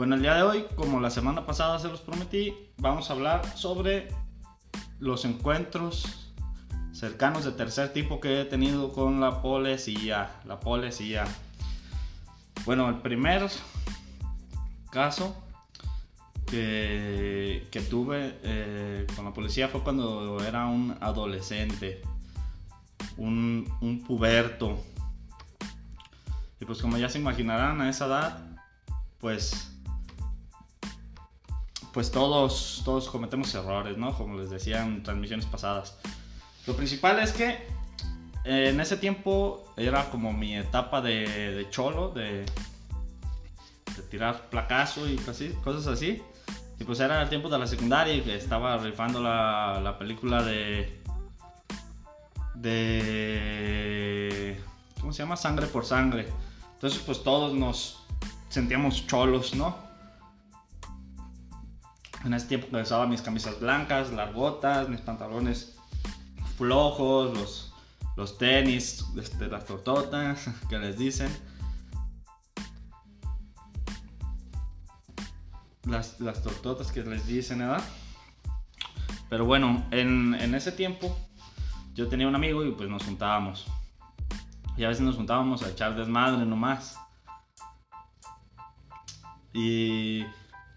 Bueno, el día de hoy, como la semana pasada se los prometí, vamos a hablar sobre los encuentros cercanos de tercer tipo que he tenido con la policía. La policía. Bueno, el primer caso que, que tuve eh, con la policía fue cuando era un adolescente, un, un puberto. Y pues como ya se imaginarán a esa edad, pues pues todos, todos cometemos errores, ¿no? Como les decía en transmisiones pasadas. Lo principal es que eh, en ese tiempo era como mi etapa de, de cholo, de, tirar placazo y casi, cosas así. Y pues era el tiempo de la secundaria y que estaba rifando la, la película de... de... ¿Cómo se llama? Sangre por sangre. Entonces pues todos nos sentíamos cholos, ¿no? En ese tiempo usaba mis camisas blancas, largotas, mis pantalones flojos, los, los tenis, este, las tortotas que les dicen. Las, las tortotas que les dicen, ¿verdad? Pero bueno, en, en ese tiempo yo tenía un amigo y pues nos juntábamos. Y a veces nos juntábamos a echar desmadre nomás. Y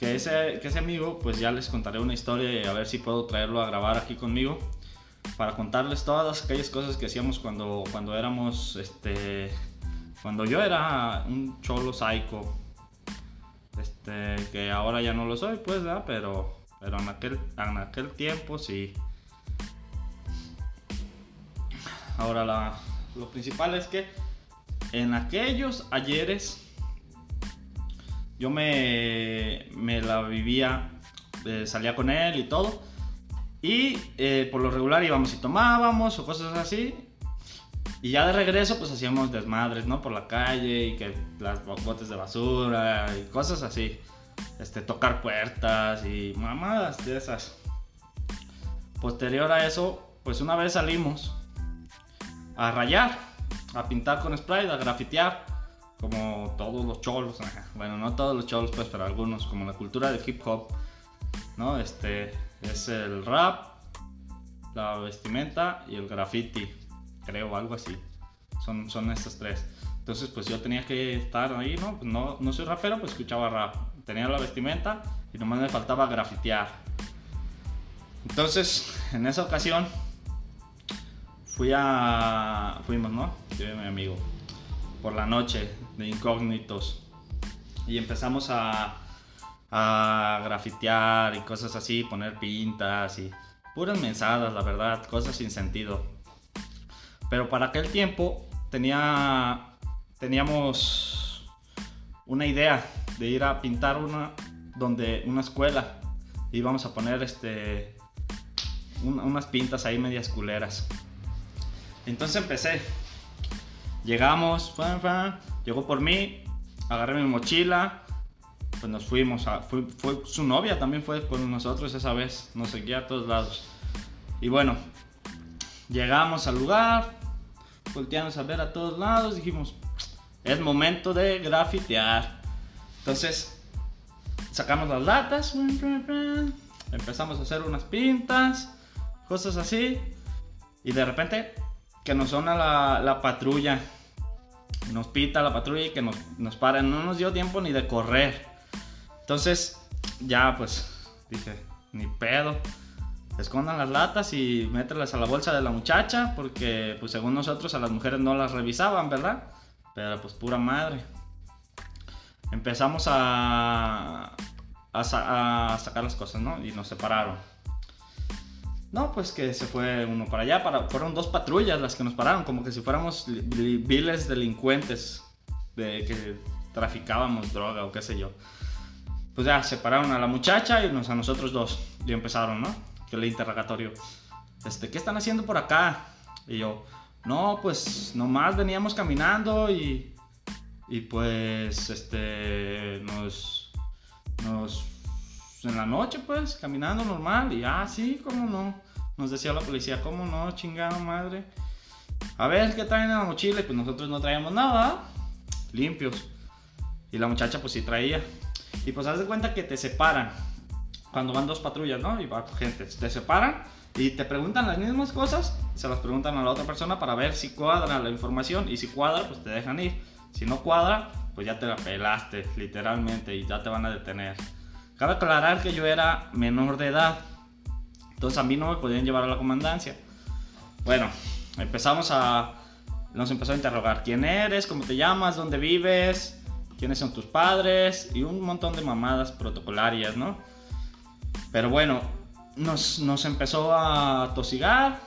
que ese, que ese amigo, pues ya les contaré una historia y a ver si puedo traerlo a grabar aquí conmigo para contarles todas aquellas cosas que hacíamos cuando, cuando éramos, este, cuando yo era un cholo psycho, este, que ahora ya no lo soy, pues, ¿verdad? Pero, pero en aquel, en aquel tiempo sí. Ahora la, lo principal es que en aquellos ayeres yo me, me la vivía, eh, salía con él y todo. Y eh, por lo regular íbamos y tomábamos o cosas así. Y ya de regreso pues hacíamos desmadres, ¿no? Por la calle y que las botes de basura y cosas así. Este, tocar puertas y mamadas de esas. Posterior a eso, pues una vez salimos a rayar, a pintar con spray, a grafitear como todos los cholos, bueno, no todos los cholos, pues, pero algunos, como la cultura del hip hop, ¿no? Este es el rap, la vestimenta y el graffiti, creo, algo así. Son, son estas tres. Entonces, pues yo tenía que estar ahí, ¿no? Pues no, no soy rapero, pues escuchaba rap. Tenía la vestimenta y nomás me faltaba grafitear. Entonces, en esa ocasión, fui a. Fuimos, ¿no? Yo y mi amigo por la noche de incógnitos y empezamos a, a grafitear y cosas así, poner pintas y puras mensadas, la verdad, cosas sin sentido. Pero para aquel tiempo tenía, teníamos una idea de ir a pintar una, donde, una escuela. Íbamos a poner este, unas pintas ahí medias culeras. Entonces empecé Llegamos, llegó por mí, agarré mi mochila, pues nos fuimos. A, fue, su novia también fue con nosotros esa vez, nos seguía a todos lados. Y bueno, llegamos al lugar, volteamos a ver a todos lados, dijimos, es momento de grafitear. Entonces, sacamos las latas, empezamos a hacer unas pintas, cosas así, y de repente que nos suena la, la patrulla. Nos pita la patrulla y que nos, nos para. No nos dio tiempo ni de correr. Entonces, ya pues dije, ni pedo. Escondan las latas y mételas a la bolsa de la muchacha. Porque, pues según nosotros, a las mujeres no las revisaban, ¿verdad? Pero pues pura madre. Empezamos a, a sacar las cosas, ¿no? Y nos separaron. No, pues que se fue uno para allá, para, fueron dos patrullas las que nos pararon, como que si fuéramos viles delincuentes de que traficábamos droga o qué sé yo. Pues ya separaron a la muchacha y nos, a nosotros dos. Y empezaron, ¿no? Que el interrogatorio. Este, ¿qué están haciendo por acá? Y yo, no, pues nomás veníamos caminando y, y pues, este, nos, nos en la noche, pues, caminando normal. Y ah, sí, cómo no. Nos decía la policía, cómo no, chingada madre. A ver, ¿qué traen en la mochila? Y pues nosotros no traíamos nada, limpios. Y la muchacha, pues sí traía. Y pues haz de cuenta que te separan cuando van dos patrullas, ¿no? Y va gente, te separan y te preguntan las mismas cosas, se las preguntan a la otra persona para ver si cuadra la información y si cuadra, pues te dejan ir. Si no cuadra, pues ya te la pelaste, literalmente, y ya te van a detener. Cabe aclarar que yo era menor de edad, entonces a mí no me podían llevar a la comandancia. Bueno, empezamos a... Nos empezó a interrogar quién eres, cómo te llamas, dónde vives, quiénes son tus padres y un montón de mamadas protocolarias, ¿no? Pero bueno, nos, nos empezó a tosigar,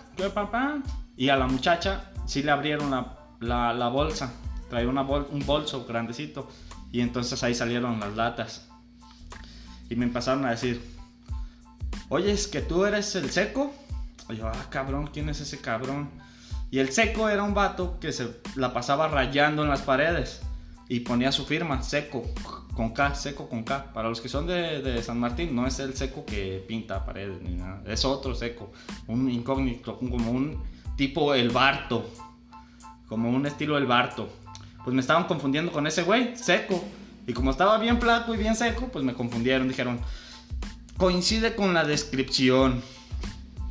y a la muchacha sí le abrieron la, la, la bolsa, traía una un bolso grandecito, y entonces ahí salieron las latas. Y me empezaron a decir, oye, es que tú eres el seco. Y yo, ah, cabrón, ¿quién es ese cabrón? Y el seco era un vato que se la pasaba rayando en las paredes y ponía su firma, seco, con K, seco con K. Para los que son de, de, San Martín, no es el seco que pinta paredes ni nada, es otro seco, un incógnito, como un tipo el Barto, como un estilo el Barto. Pues me estaban confundiendo con ese güey, seco. Y como estaba bien flaco y bien seco, pues me confundieron. Dijeron, coincide con la descripción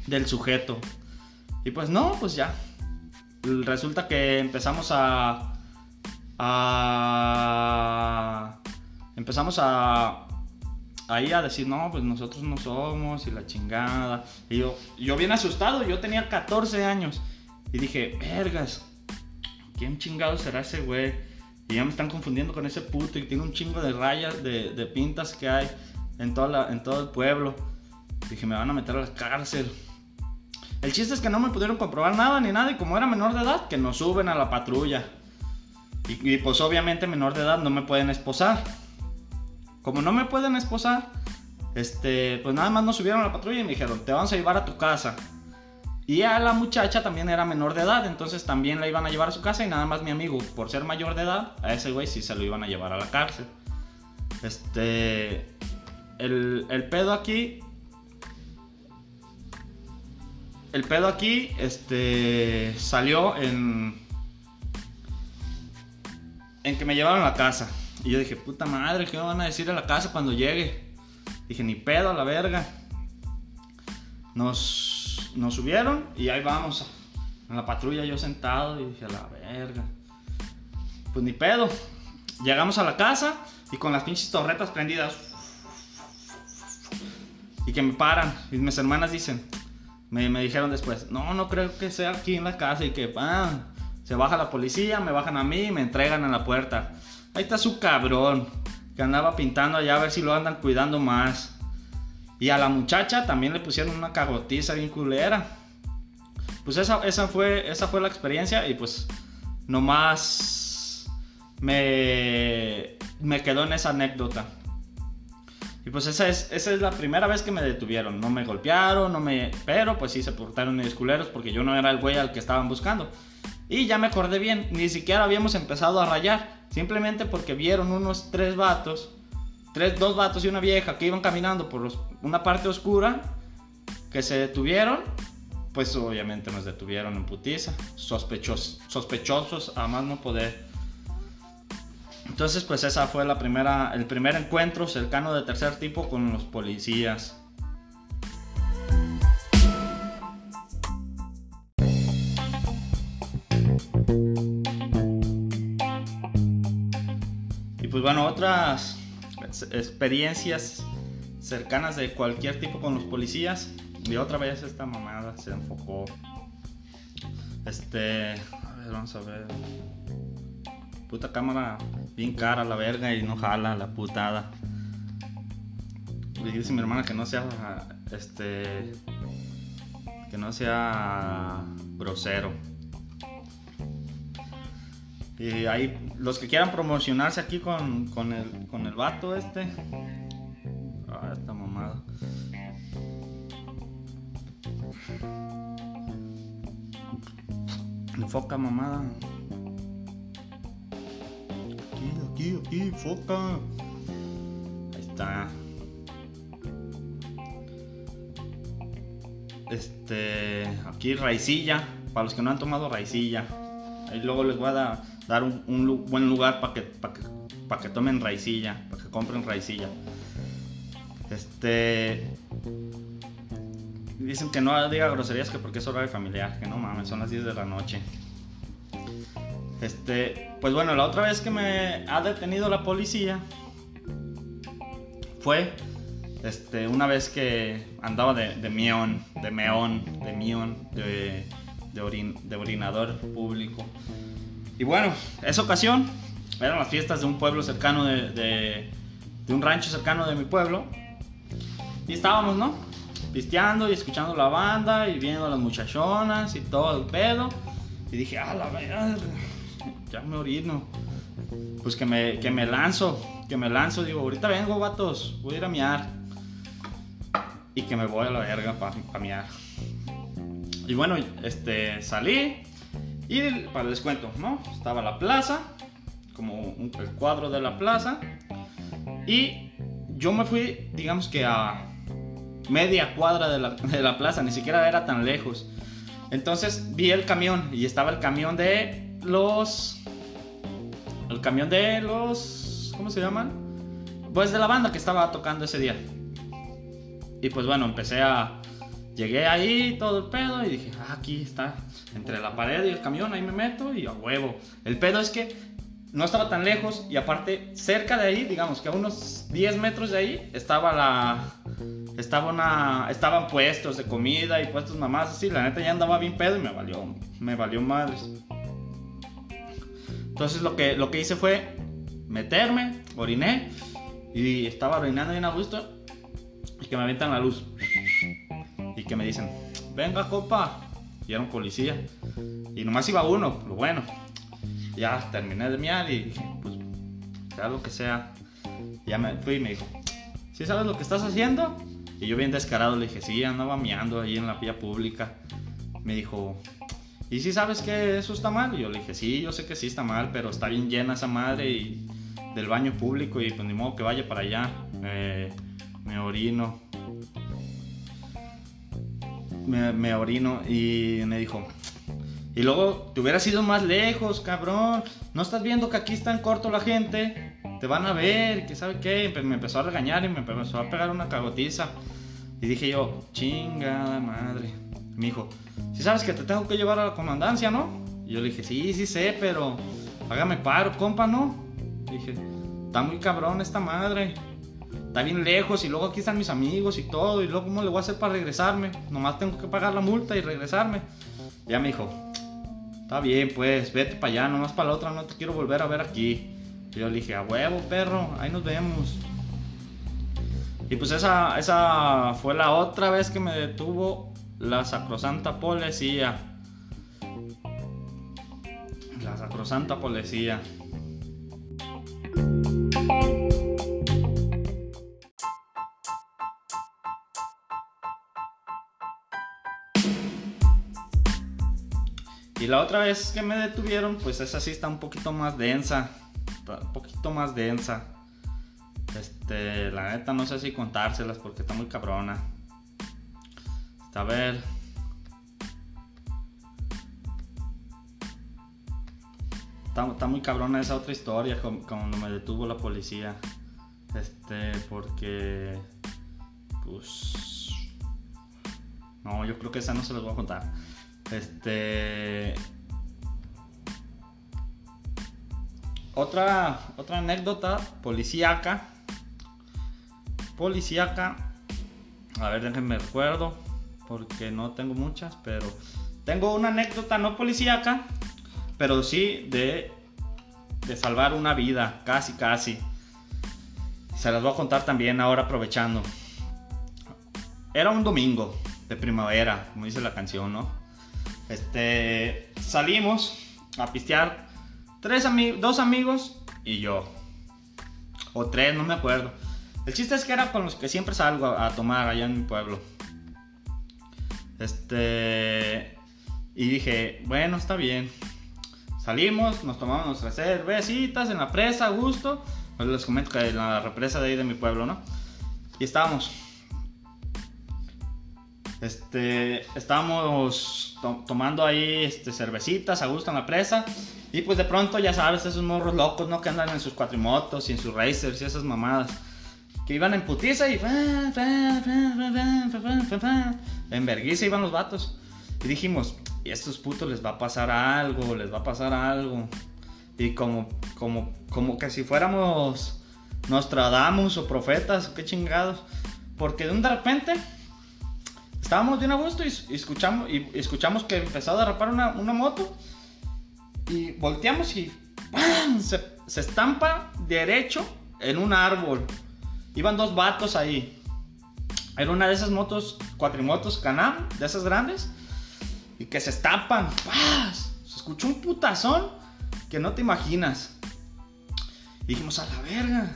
del sujeto. Y pues no, pues ya. Resulta que empezamos a... a empezamos a... Ahí a decir, no, pues nosotros no somos y la chingada. Y yo, yo bien asustado, yo tenía 14 años. Y dije, vergas, ¿quién chingado será ese güey? Y ya me están confundiendo con ese puto y tiene un chingo de rayas, de, pintas que hay en, toda en todo el pueblo. Dije, me van a meter a la cárcel. El chiste es que no me pudieron comprobar nada ni nada y como era menor de edad, que nos suben a la patrulla. Y, y, pues obviamente menor de edad no me pueden esposar. Como no me pueden esposar, este, pues nada más nos subieron a la patrulla y me dijeron, te vamos a llevar a tu casa. Y a la muchacha también era menor de edad, entonces también la iban a llevar a su casa y nada más mi amigo, por ser mayor de edad, a ese güey sí se lo iban a llevar a la cárcel. Este, el, el pedo aquí el pedo aquí este salió en en que me llevaron a la casa. Y yo dije puta madre qué me van a decir a la casa cuando llegue dije ni pedo a la verga. Nos nos subieron y ahí vamos. En la patrulla yo sentado y dije, a la verga. Pues ni pedo. Llegamos a la casa y con las pinches torretas prendidas. Y que me paran. Y mis hermanas dicen, me, me dijeron después, no, no creo que sea aquí en la casa. Y que, ah, se baja la policía, me bajan a mí y me entregan en la puerta. Ahí está su cabrón, que andaba pintando allá a ver si lo andan cuidando más. Y a la muchacha también le pusieron una cagotiza bien culera. Pues esa, esa, fue, esa fue la experiencia y pues nomás me, me quedó en esa anécdota. Y pues esa es, esa es la primera vez que me detuvieron. No me golpearon, no me... Pero pues sí se portaron mis culeros porque yo no era el güey al que estaban buscando. Y ya me acordé bien, ni siquiera habíamos empezado a rayar. Simplemente porque vieron unos tres vatos tres, dos vatos y una vieja que iban caminando por una parte oscura, que se detuvieron, pues obviamente nos detuvieron en putiza, sospechosos, sospechosos a más no poder. Entonces, pues esa fue la primera, el primer encuentro cercano de tercer tipo con los policías. Y pues bueno, otras experiencias cercanas de cualquier tipo con los policías. Y otra vez esta mamada se enfocó. Este. A ver, vamos a ver. Puta cámara bien cara la verga y no jala la putada. Le dice mi hermana que no sea. Este. Que no sea. Grosero. Y ahí, los que quieran promocionarse aquí con, con, el, con el vato este. Ah, esta mamada. Enfoca, mamada. Aquí, aquí, aquí, enfoca. Ahí está. Este, aquí raicilla. Para los que no han tomado raicilla. Ahí luego les voy a dar un, buen lugar para que, para que, que tomen raicilla, para que compren raicilla. Este. Dicen que no diga groserías que porque es horario familiar, que no mames, son las 10 de la noche. Este, pues bueno, la otra vez que me ha detenido la policía fue este, una vez que andaba de, de de meón, de mión, de, de, orinador público. Y bueno, esa ocasión eran las fiestas de un pueblo cercano de, de, de un rancho cercano de mi pueblo. Y estábamos, ¿no? Pisteando y escuchando la banda y viendo a las muchachonas y todo el pedo. Y dije, ah, la verdad, ya me orino. Pues que me, que me lanzo, que me lanzo. Digo, ahorita vengo, vatos, voy a ir a miar. Y que me voy a la verga para pa miar. Y bueno, este, salí y para les cuento, ¿no? Estaba la plaza, como el cuadro de la plaza. Y yo me fui, digamos que a media cuadra de la, de la plaza, ni siquiera era tan lejos. Entonces vi el camión y estaba el camión de los el camión de los. ¿Cómo se llaman? Pues de la banda que estaba tocando ese día. Y pues bueno, empecé a. Llegué ahí, todo el pedo, y dije, ah, aquí está, entre la pared y el camión, ahí me meto y a huevo. El pedo es que no estaba tan lejos y aparte cerca de ahí, digamos que a unos 10 metros de ahí, estaba la... Estaba una, estaban puestos de comida y puestos mamás así, la neta ya andaba bien pedo y me valió, me valió madres. Entonces lo que, lo que hice fue meterme, oriné y estaba orinando bien a gusto y que me aventan la luz y que me dicen, venga copa, y era un policía y nomás iba uno, lo bueno. Ya terminé de miar y dije, pues sea lo que sea. Ya me fui y me dijo, ¿sí sabes lo que estás haciendo? Y yo bien descarado le dije, sí, andaba miando ahí en la vía pública. Me dijo, ¿y si sabes que eso está mal? Y yo le dije, sí, yo sé que sí está mal, pero está bien llena esa madre y del baño público y pues ni modo que vaya para allá. me orino. Me, me, orino y me dijo, y luego te hubieras ido más lejos, cabrón. No estás viendo que aquí está en corto la gente. Te van a ver, que sabe qué. Me empezó a regañar y me empezó a pegar una cagotiza. Y dije yo, chingada madre. Me dijo, si sabes que te tengo que llevar a la comandancia, ¿no? Y yo le dije, sí, sí sé, pero hágame paro, compa, ¿no? dije, está muy cabrón esta madre. Está bien lejos y luego aquí están mis amigos y todo. Y luego, ¿cómo le voy a hacer para regresarme? Nomás tengo que pagar la multa y regresarme. ya me dijo, está bien, pues, vete para allá, nomás para la otra, no te quiero volver a ver aquí. Yo le dije, a huevo, perro, ahí nos vemos. Y pues esa, esa fue la otra vez que me detuvo la sacrosanta policía. La sacrosanta policía. Y la otra vez que me detuvieron, pues esa sí está un poquito más densa. Un poquito más densa. Este, la neta no sé si contárselas porque está muy cabrona. A ver. Está, muy cabrona esa otra historia, cuando me detuvo la policía. Este, porque. Pues. No, yo creo que esa no se las voy a contar. Este. Otra, otra anécdota policíaca. Policíaca. A ver, déjenme recuerdo porque no tengo muchas, pero tengo una anécdota no policíaca, pero sí de, de salvar una vida, casi, casi. Se las voy a contar también ahora aprovechando. Era un domingo de primavera, como dice la canción, ¿no? Este, salimos a pistear tres amigos, dos amigos y yo. O tres, no me acuerdo. El chiste es que era con los que siempre salgo a tomar allá en mi pueblo. Este. Y dije, bueno, está bien. Salimos, nos tomamos nuestras cervecitas en la presa, a gusto. Pues les comento que en la represa de ahí de mi pueblo, ¿no? Y estábamos. Este, estábamos tomando ahí este, cervecitas a gusto en la presa. Y pues de pronto, ya sabes, esos morros locos, ¿no? Que andan en sus cuatrimotos y en sus racers y esas mamadas. Que iban en putiza y... En vergüenza iban los vatos. Y dijimos, y a estos putos les va a pasar algo, les va a pasar algo. Y como, como, como que si fuéramos Nostradamus o profetas, qué chingados. Porque de un de repente estábamos bien a gusto y, escuchamos, y escuchamos que empezó a derrapar una, moto. Y volteamos y Se, estampa derecho en un árbol. Iban dos vatos ahí. Era una de esas motos, cuatrimotos Canam, de esas grandes y que se estampan. Se escuchó un putazón que no te imaginas. Dijimos, a la verga.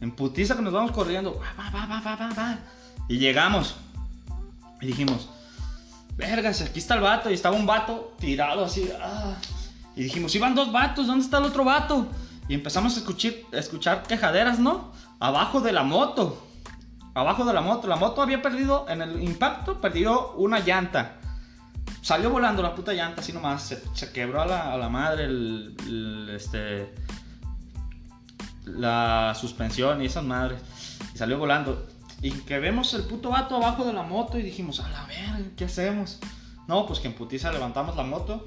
En putiza que nos vamos corriendo. y llegamos. Y dijimos, vergas, aquí está el vato. Y estaba un vato tirado así. Ah. Y dijimos, iban dos vatos, ¿dónde está el otro vato? Y empezamos a escuchar, a escuchar quejaderas, ¿no? Abajo de la moto. Abajo de la moto. La moto había perdido, en el impacto, perdió una llanta salió volando la puta llanta así nomás. Se, quebró a la, madre el, este, la suspensión y esas madres. Y salió volando. Y que vemos el puto vato abajo de la moto y dijimos, a la verga, ¿qué hacemos? No, pues que en putiza levantamos la moto.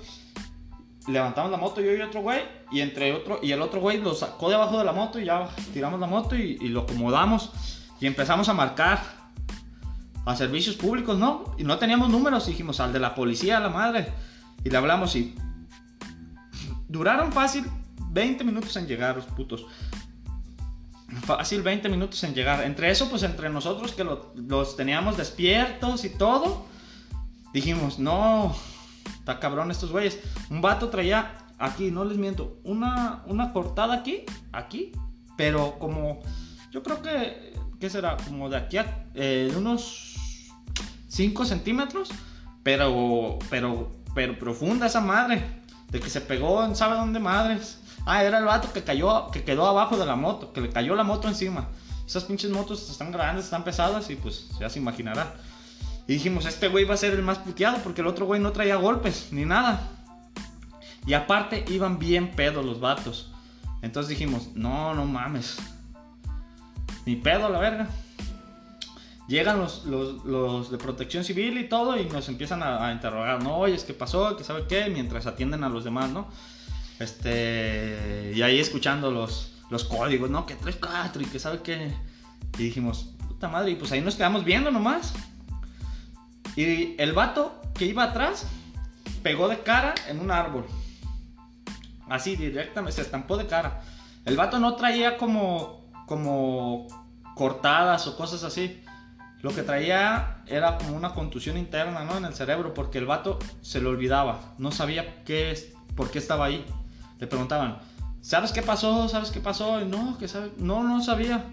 Levantamos la moto yo y otro güey. Y entre otro, y el otro güey lo sacó de abajo de la moto y ya tiramos la moto y, lo acomodamos. Y empezamos a marcar a servicios públicos, ¿no? Y no teníamos números, dijimos al de la policía, la madre. Y le hablamos y duraron fácil 20 minutos en llegar los putos. Fácil 20 minutos en llegar. Entre eso, pues entre nosotros que los teníamos despiertos y todo, dijimos, no, está cabrón estos güeyes. Un vato traía aquí, no les miento, una, una cortada aquí, aquí, pero como, yo creo que, ¿qué será? Como de aquí a eh, unos 5 centímetros, pero, pero, pero profunda esa madre, de que se pegó en sabe dónde madres. Ah, era el vato que cayó, que quedó abajo de la moto, que le cayó la moto encima. Esas pinches motos están grandes, están pesadas y pues ya se imaginará. Y dijimos, este güey va a ser el más puteado porque el otro güey no traía golpes ni nada. Y aparte iban bien pedos los vatos. Entonces dijimos, no, no mames. Ni pedo la verga llegan los, los, de protección civil y todo y nos empiezan a, interrogar, ¿no? Oye, es que pasó, que sabe qué, mientras atienden a los demás, ¿no? Este, y ahí escuchando los, los códigos, ¿no? Que 3, 4 y que sabe qué. Y dijimos, puta madre, y pues ahí nos quedamos viendo nomás. Y el vato que iba atrás pegó de cara en un árbol. Así, directamente, se estampó de cara. El vato no traía como, como cortadas o cosas así. Lo que traía era como una contusión interna, ¿no? En el cerebro, porque el vato se le olvidaba, no sabía qué por qué estaba ahí. Le preguntaban, ¿sabes qué pasó? ¿Sabes qué pasó? Y no, que sabe, no, no sabía,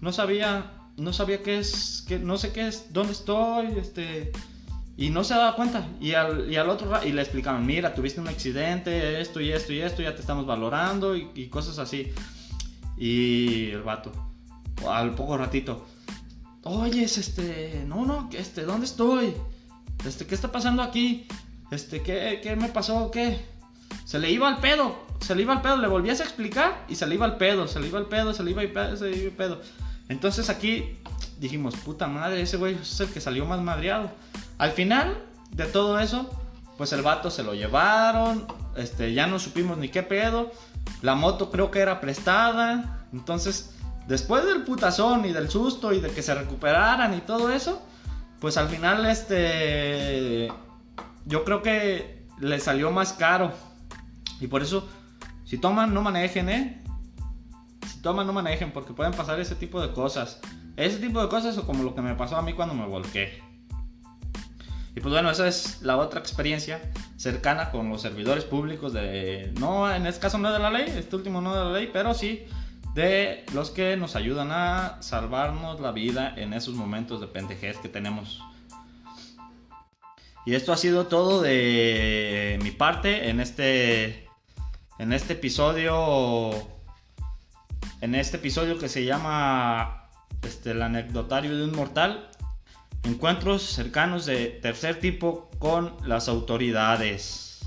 no sabía, no sabía qué es, que no sé qué es, dónde estoy, este, y no se daba cuenta. Y al, y al otro y le explicaban, mira, tuviste un accidente, esto y esto y esto, ya te estamos valorando y, cosas así. Y el vato, al poco ratito, oye, este, no, no, este, ¿dónde estoy? Este, ¿qué está pasando aquí? Este, ¿qué, qué me pasó? ¿Qué? Se le iba al pedo, se le iba al pedo, le volvías a explicar y se le iba al pedo, se le iba al pedo, se le iba al pedo, se le iba al pedo. Entonces aquí dijimos, puta madre, ese güey es el que salió más madreado. Al final de todo eso, pues el vato se lo llevaron, este, ya no supimos ni qué pedo. La moto creo que era prestada, entonces después del putazón y del susto y de que se recuperaran y todo eso, pues al final este yo creo que le salió más caro. Y por eso si toman no manejen, ¿eh? Si toman no manejen porque pueden pasar ese tipo de cosas. Ese tipo de cosas o como lo que me pasó a mí cuando me volqué. Y pues bueno, esa es la otra experiencia cercana con los servidores públicos de... No, en este caso no de la ley, este último no de la ley, pero sí de los que nos ayudan a salvarnos la vida en esos momentos de pendejez que tenemos. Y esto ha sido todo de mi parte en este en este episodio en este episodio que se llama este el anecdotario de un mortal. encuentros cercanos de tercer tipo con las autoridades.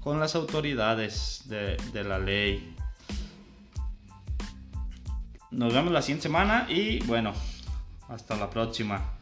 Con las autoridades de, de la ley. Nos vemos la siguiente semana y bueno, hasta la próxima.